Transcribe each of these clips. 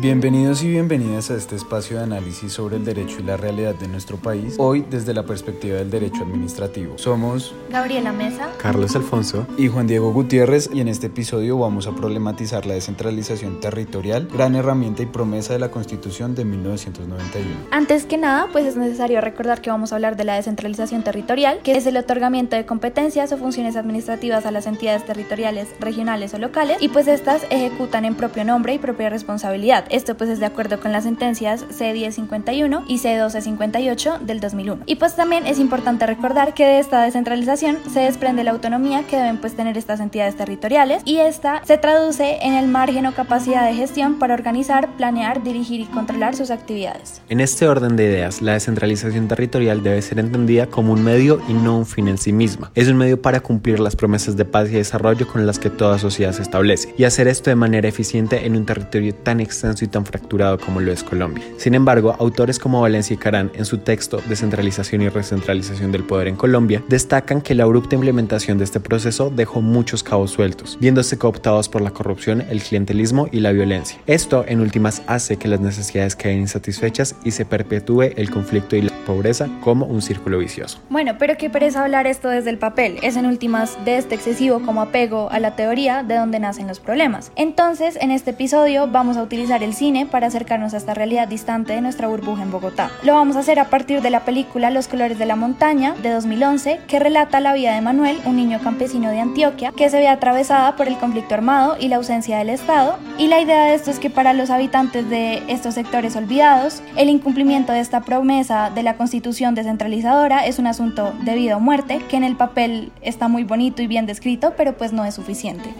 Bienvenidos y bienvenidas a este espacio de análisis sobre el derecho y la realidad de nuestro país, hoy desde la perspectiva del derecho administrativo. Somos Gabriela Mesa, Carlos Alfonso y Juan Diego Gutiérrez y en este episodio vamos a problematizar la descentralización territorial, gran herramienta y promesa de la Constitución de 1991. Antes que nada, pues es necesario recordar que vamos a hablar de la descentralización territorial, que es el otorgamiento de competencias o funciones administrativas a las entidades territoriales, regionales o locales, y pues estas ejecutan en propio nombre y propia responsabilidad esto pues es de acuerdo con las sentencias C1051 y C1258 del 2001. Y pues también es importante recordar que de esta descentralización se desprende la autonomía que deben pues tener estas entidades territoriales y esta se traduce en el margen o capacidad de gestión para organizar, planear, dirigir y controlar sus actividades. En este orden de ideas, la descentralización territorial debe ser entendida como un medio y no un fin en sí misma. Es un medio para cumplir las promesas de paz y desarrollo con las que toda sociedad se establece y hacer esto de manera eficiente en un territorio tan extenso y tan fracturado como lo es Colombia. Sin embargo, autores como Valencia y Carán, en su texto Descentralización y Recentralización del Poder en Colombia, destacan que la abrupta implementación de este proceso dejó muchos cabos sueltos, viéndose cooptados por la corrupción, el clientelismo y la violencia. Esto, en últimas, hace que las necesidades queden insatisfechas y se perpetúe el conflicto y la pobreza como un círculo vicioso. Bueno, pero qué pereza hablar esto desde el papel. Es en últimas de este excesivo como apego a la teoría de donde nacen los problemas. Entonces, en este episodio vamos a utilizar el cine para acercarnos a esta realidad distante de nuestra burbuja en Bogotá. Lo vamos a hacer a partir de la película Los colores de la montaña de 2011 que relata la vida de Manuel, un niño campesino de Antioquia que se ve atravesada por el conflicto armado y la ausencia del Estado. Y la idea de esto es que para los habitantes de estos sectores olvidados, el incumplimiento de esta promesa de la constitución descentralizadora es un asunto de vida o muerte que en el papel está muy bonito y bien descrito, pero pues no es suficiente.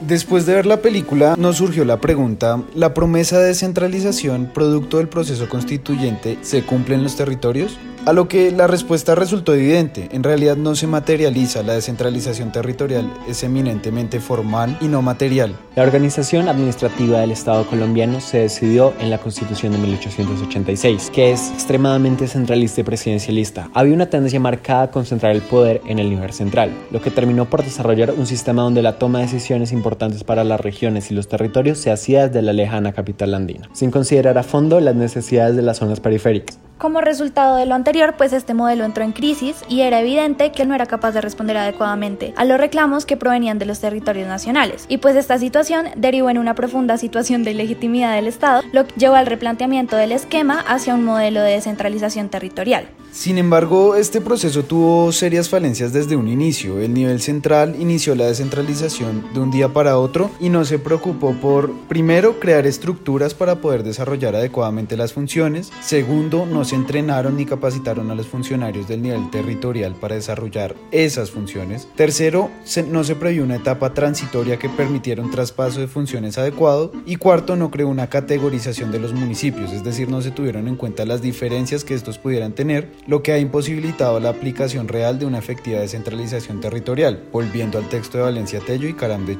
Después de ver la película, nos surgió la pregunta, ¿la promesa de descentralización producto del proceso constituyente se cumple en los territorios? A lo que la respuesta resultó evidente, en realidad no se materializa, la descentralización territorial es eminentemente formal y no material. La organización administrativa del Estado colombiano se decidió en la Constitución de 1886, que es extremadamente centralista y presidencialista. Había una tendencia marcada a concentrar el poder en el nivel central, lo que terminó por desarrollar un sistema donde la toma de decisiones importantes para las regiones y los territorios se hacía desde la lejana capital andina, sin considerar a fondo las necesidades de las zonas periféricas. Como resultado de lo anterior, pues este modelo entró en crisis y era evidente que no era capaz de responder adecuadamente a los reclamos que provenían de los territorios nacionales. Y pues esta situación derivó en una profunda situación de ilegitimidad del Estado, lo que llevó al replanteamiento del esquema hacia un modelo de descentralización territorial. Sin embargo, este proceso tuvo serias falencias desde un inicio. El nivel central inició la descentralización de un día para otro y no se preocupó por, primero, crear estructuras para poder desarrollar adecuadamente las funciones, segundo, no se entrenaron ni capacitaron a los funcionarios del nivel territorial para desarrollar esas funciones, tercero, no se previó una etapa transitoria que permitiera un traspaso de funciones adecuado. Y cuarto, no creó una categorización de los municipios, es decir, no se tuvieron en cuenta las diferencias que estos pudieran tener lo que ha imposibilitado la aplicación real de una efectiva descentralización territorial, volviendo al texto de Valencia Tello y Caram de.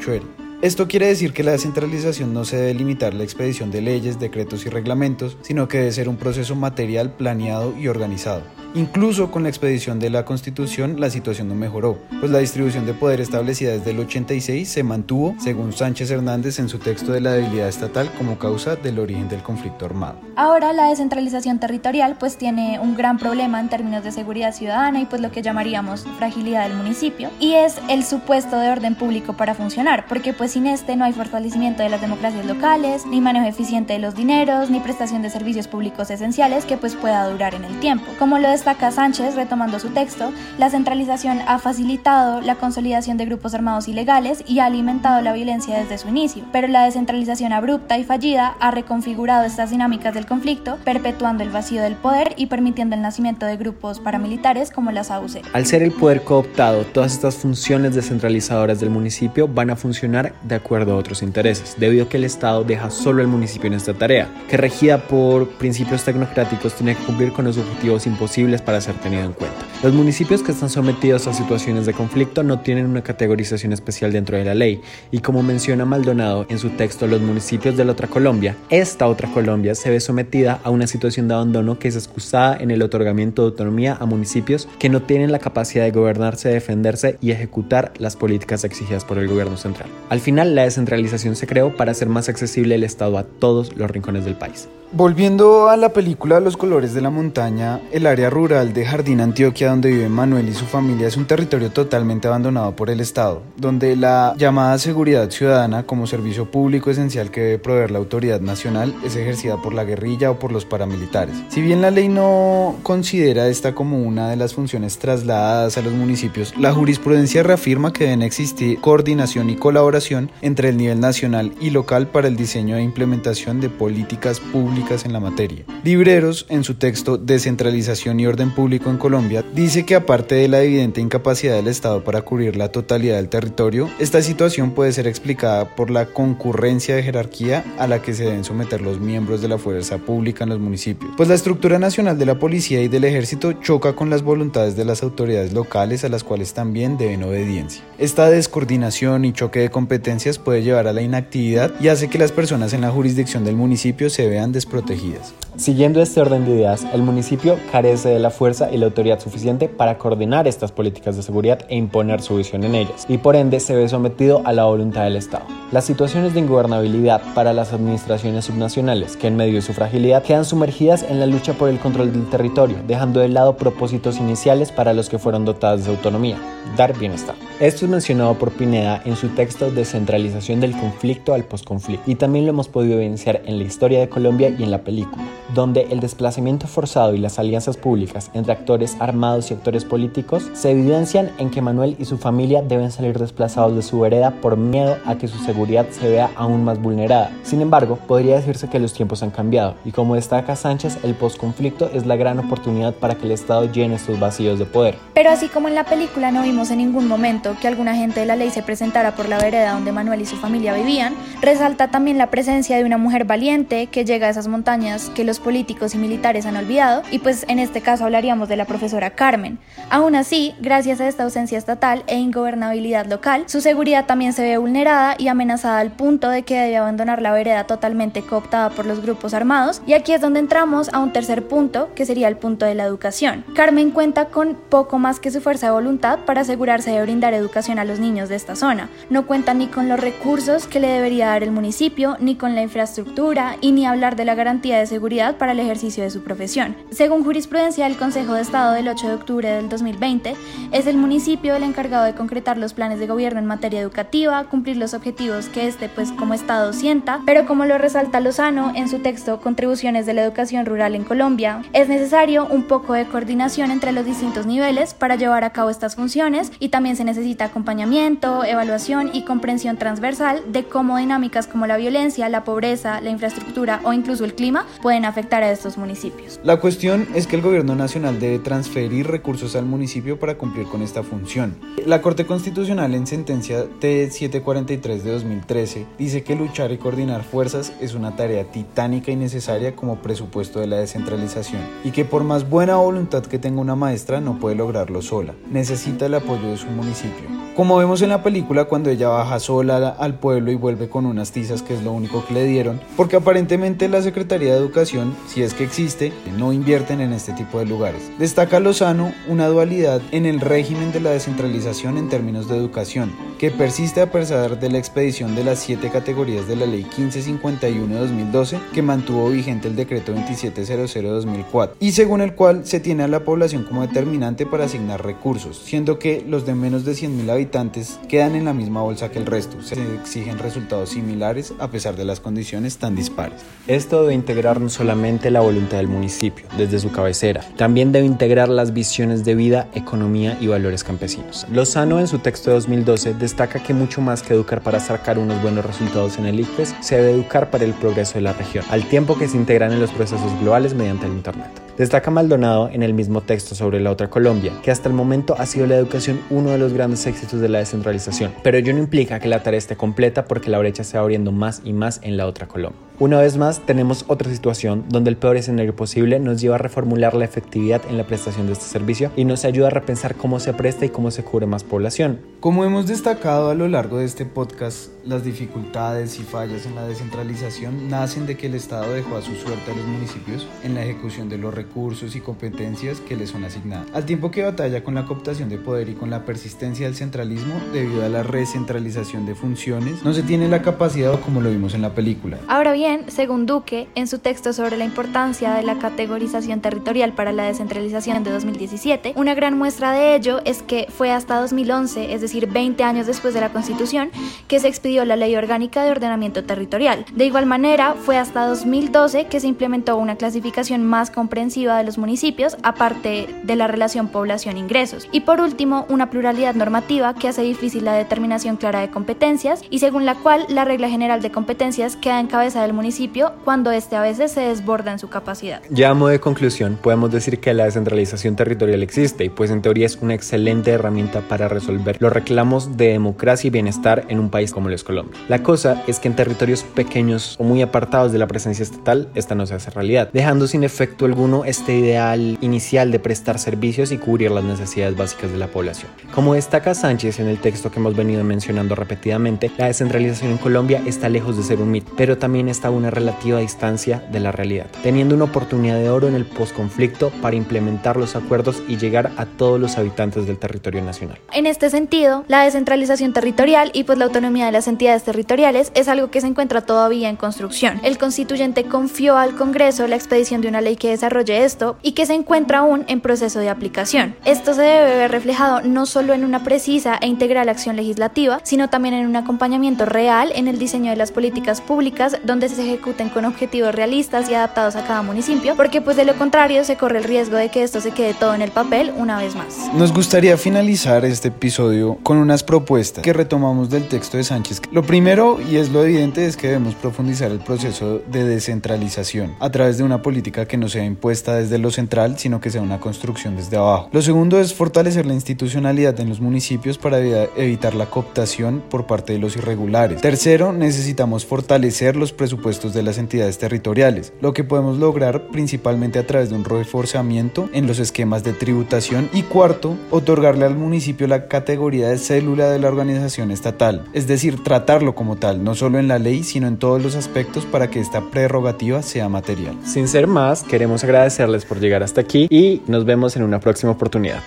Esto quiere decir que la descentralización no se debe limitar la expedición de leyes, decretos y reglamentos, sino que debe ser un proceso material planeado y organizado. Incluso con la expedición de la Constitución la situación no mejoró, pues la distribución de poder establecida desde el 86 se mantuvo, según Sánchez Hernández en su texto de la debilidad estatal, como causa del origen del conflicto armado. Ahora la descentralización territorial pues tiene un gran problema en términos de seguridad ciudadana y pues lo que llamaríamos fragilidad del municipio y es el supuesto de orden público para funcionar, porque pues sin este no hay fortalecimiento de las democracias locales, ni manejo eficiente de los dineros, ni prestación de servicios públicos esenciales que pues pueda durar en el tiempo. Como lo destaca Sánchez, retomando su texto, la centralización ha facilitado la consolidación de grupos armados ilegales y ha alimentado la violencia desde su inicio, pero la descentralización abrupta y fallida ha reconfigurado estas dinámicas del conflicto, perpetuando el vacío del poder y permitiendo el nacimiento de grupos paramilitares como las AUC. Al ser el poder cooptado, todas estas funciones descentralizadoras del municipio van a funcionar de acuerdo a otros intereses, debido a que el Estado deja solo al municipio en esta tarea, que regida por principios tecnocráticos tiene que cumplir con los objetivos imposibles para ser tenido en cuenta. Los municipios que están sometidos a situaciones de conflicto no tienen una categorización especial dentro de la ley y como menciona Maldonado en su texto Los municipios de la otra Colombia, esta otra Colombia se ve sometida a una situación de abandono que es excusada en el otorgamiento de autonomía a municipios que no tienen la capacidad de gobernarse, defenderse y ejecutar las políticas exigidas por el gobierno central. Al final, la descentralización se creó para hacer más accesible el Estado a todos los rincones del país. Volviendo a la película Los colores de la montaña, el área rural de Jardín Antioquia donde vive Manuel y su familia es un territorio totalmente abandonado por el Estado, donde la llamada seguridad ciudadana como servicio público esencial que debe proveer la autoridad nacional es ejercida por la guerrilla o por los paramilitares. Si bien la ley no considera esta como una de las funciones trasladadas a los municipios, la jurisprudencia reafirma que deben existir coordinación y colaboración entre el nivel nacional y local para el diseño e implementación de políticas públicas en la materia. Libreros, en su texto Descentralización y Orden Público en Colombia, dice que aparte de la evidente incapacidad del Estado para cubrir la totalidad del territorio, esta situación puede ser explicada por la concurrencia de jerarquía a la que se deben someter los miembros de la fuerza pública en los municipios, pues la estructura nacional de la policía y del ejército choca con las voluntades de las autoridades locales a las cuales también deben obediencia. Esta descoordinación y choque de competencias puede llevar a la inactividad y hace que las personas en la jurisdicción del municipio se vean desprotegidas. Siguiendo este orden de ideas, el municipio carece de la fuerza y la autoridad suficiente para coordinar estas políticas de seguridad e imponer su visión en ellas, y por ende se ve sometido a la voluntad del Estado. Las situaciones de ingobernabilidad para las administraciones subnacionales, que en medio de su fragilidad quedan sumergidas en la lucha por el control del territorio, dejando de lado propósitos iniciales para los que fueron dotadas de autonomía, dar bienestar. Esto es mencionado por Pineda en su texto Descentralización del conflicto al posconflicto, y también lo hemos podido evidenciar en la historia de Colombia y en la película donde el desplazamiento forzado y las alianzas públicas entre actores armados y actores políticos se evidencian en que Manuel y su familia deben salir desplazados de su vereda por miedo a que su seguridad se vea aún más vulnerada. Sin embargo, podría decirse que los tiempos han cambiado y como destaca Sánchez, el posconflicto es la gran oportunidad para que el Estado llene estos vacíos de poder. Pero así como en la película no vimos en ningún momento que algún agente de la ley se presentara por la vereda donde Manuel y su familia vivían, resalta también la presencia de una mujer valiente que llega a esas montañas que los políticos y militares han olvidado, y pues en este caso hablaríamos de la profesora Carmen. Aún así, gracias a esta ausencia estatal e ingobernabilidad local, su seguridad también se ve vulnerada y amenazada al punto de que debe abandonar la vereda totalmente cooptada por los grupos armados, y aquí es donde entramos a un tercer punto, que sería el punto de la educación. Carmen cuenta con poco más que su fuerza de voluntad para asegurarse de brindar educación a los niños de esta zona. No cuenta ni con los recursos que le debería dar el municipio, ni con la infraestructura, y ni hablar de la garantía de seguridad para el ejercicio de su profesión. Según jurisprudencia del Consejo de Estado del 8 de octubre del 2020, es el municipio el encargado de concretar los planes de gobierno en materia educativa, cumplir los objetivos que este pues como Estado sienta, pero como lo resalta Lozano en su texto Contribuciones de la Educación Rural en Colombia, es necesario un poco de coordinación entre los distintos niveles para llevar a cabo estas funciones y también se necesita acompañamiento, evaluación y comprensión transversal de cómo dinámicas como la violencia, la pobreza, la infraestructura o incluso clima pueden afectar a estos municipios. La cuestión es que el gobierno nacional debe transferir recursos al municipio para cumplir con esta función. La Corte Constitucional en sentencia T743 de 2013 dice que luchar y coordinar fuerzas es una tarea titánica y necesaria como presupuesto de la descentralización y que por más buena voluntad que tenga una maestra no puede lograrlo sola, necesita el apoyo de su municipio. Como vemos en la película cuando ella baja sola al pueblo y vuelve con unas tizas que es lo único que le dieron, porque aparentemente la Secretaría de Educación si es que existe, no invierten en este tipo de lugares. Destaca Lozano una dualidad en el régimen de la descentralización en términos de educación, que persiste a pesar de la expedición de las siete categorías de la Ley 1551 de 2012, que mantuvo vigente el decreto 2700 de 2004, y según el cual se tiene a la población como determinante para asignar recursos, siendo que los de menos de 100.000 habitantes quedan en la misma bolsa que el resto. Se exigen resultados similares a pesar de las condiciones tan dispares. Esto debe integrar no solamente la voluntad del municipio, desde su cabecera. También debe integrar las visiones de vida, economía y valores campesinos. Lozano en su texto de 2012 destaca que mucho más que educar para sacar unos buenos resultados en el ICFES, se debe educar para el progreso de la región, al tiempo que se integran en los procesos globales mediante el Internet. Destaca Maldonado en el mismo texto sobre la otra Colombia, que hasta el momento ha sido la educación uno de los grandes éxitos de la descentralización, pero ello no implica que la tarea esté completa porque la brecha se va abriendo más y más en la otra Colombia. Una vez más, tenemos otra situación donde el peor escenario posible nos lleva a reformular la efectividad en la prestación de este servicio y nos ayuda a repensar cómo se presta y cómo se cubre más población. Como hemos destacado a lo largo de este podcast, las dificultades y fallas en la descentralización nacen de que el Estado dejó a su suerte a los municipios en la ejecución de los recursos y competencias que les son asignadas, al tiempo que batalla con la cooptación de poder y con la persistencia del centralismo debido a la recentralización de funciones, no se tiene la capacidad como lo vimos en la película. Ahora bien, según Duque, en su texto sobre la importancia de la categorización territorial para la descentralización de 2017, una gran muestra de ello es que fue hasta 2011, es decir, 20 años después de la Constitución, que se expidió la Ley Orgánica de Ordenamiento Territorial. De igual manera, fue hasta 2012 que se implementó una clasificación más comprensiva de los municipios, aparte de la relación población-ingresos. Y por último, una pluralidad normativa que hace difícil la determinación clara de competencias y según la cual la regla general de competencias queda en cabeza del municipio cuando éste a veces se desborda en su capacidad. Ya a modo de conclusión, podemos decir que la descentralización territorial existe y pues en teoría es una excelente herramienta para resolver los reclamos de democracia y bienestar en un país como lo Colombia. La cosa es que en territorios pequeños o muy apartados de la presencia estatal, esta no se hace realidad, dejando sin efecto alguno este ideal inicial de prestar servicios y cubrir las necesidades básicas de la población. Como destaca Sánchez en el texto que hemos venido mencionando repetidamente, la descentralización en Colombia está lejos de ser un mito, pero también está a una relativa distancia de la realidad, teniendo una oportunidad de oro en el posconflicto para implementar los acuerdos y llegar a todos los habitantes del territorio nacional. En este sentido, la descentralización territorial y pues la autonomía de las entidades territoriales es algo que se encuentra todavía en construcción. El constituyente confió al Congreso la expedición de una ley que desarrolle esto y que se encuentra aún en proceso de aplicación. Esto se debe ver reflejado no solo en una precisa e integral acción legislativa, sino también en un acompañamiento real en el diseño de las políticas públicas donde se ejecuten con objetivos realistas y adaptados a cada municipio, porque pues de lo contrario se corre el riesgo de que esto se quede todo en el papel una vez más. Nos gustaría finalizar este episodio con unas propuestas que retomamos del texto de Sánchez. Lo primero, y es lo evidente, es que debemos profundizar el proceso de descentralización a través de una política que no sea impuesta desde lo central, sino que sea una construcción desde abajo. Lo segundo es fortalecer la institucionalidad en los municipios para evitar la cooptación por parte de los irregulares. Tercero, necesitamos fortalecer los presupuestos de las entidades territoriales, lo que podemos lograr principalmente a través de un reforzamiento en los esquemas de tributación. Y cuarto, otorgarle al municipio la categoría de célula de la organización estatal, es decir, tratarlo como tal, no solo en la ley, sino en todos los aspectos para que esta prerrogativa sea material. Sin ser más, queremos agradecerles por llegar hasta aquí y nos vemos en una próxima oportunidad.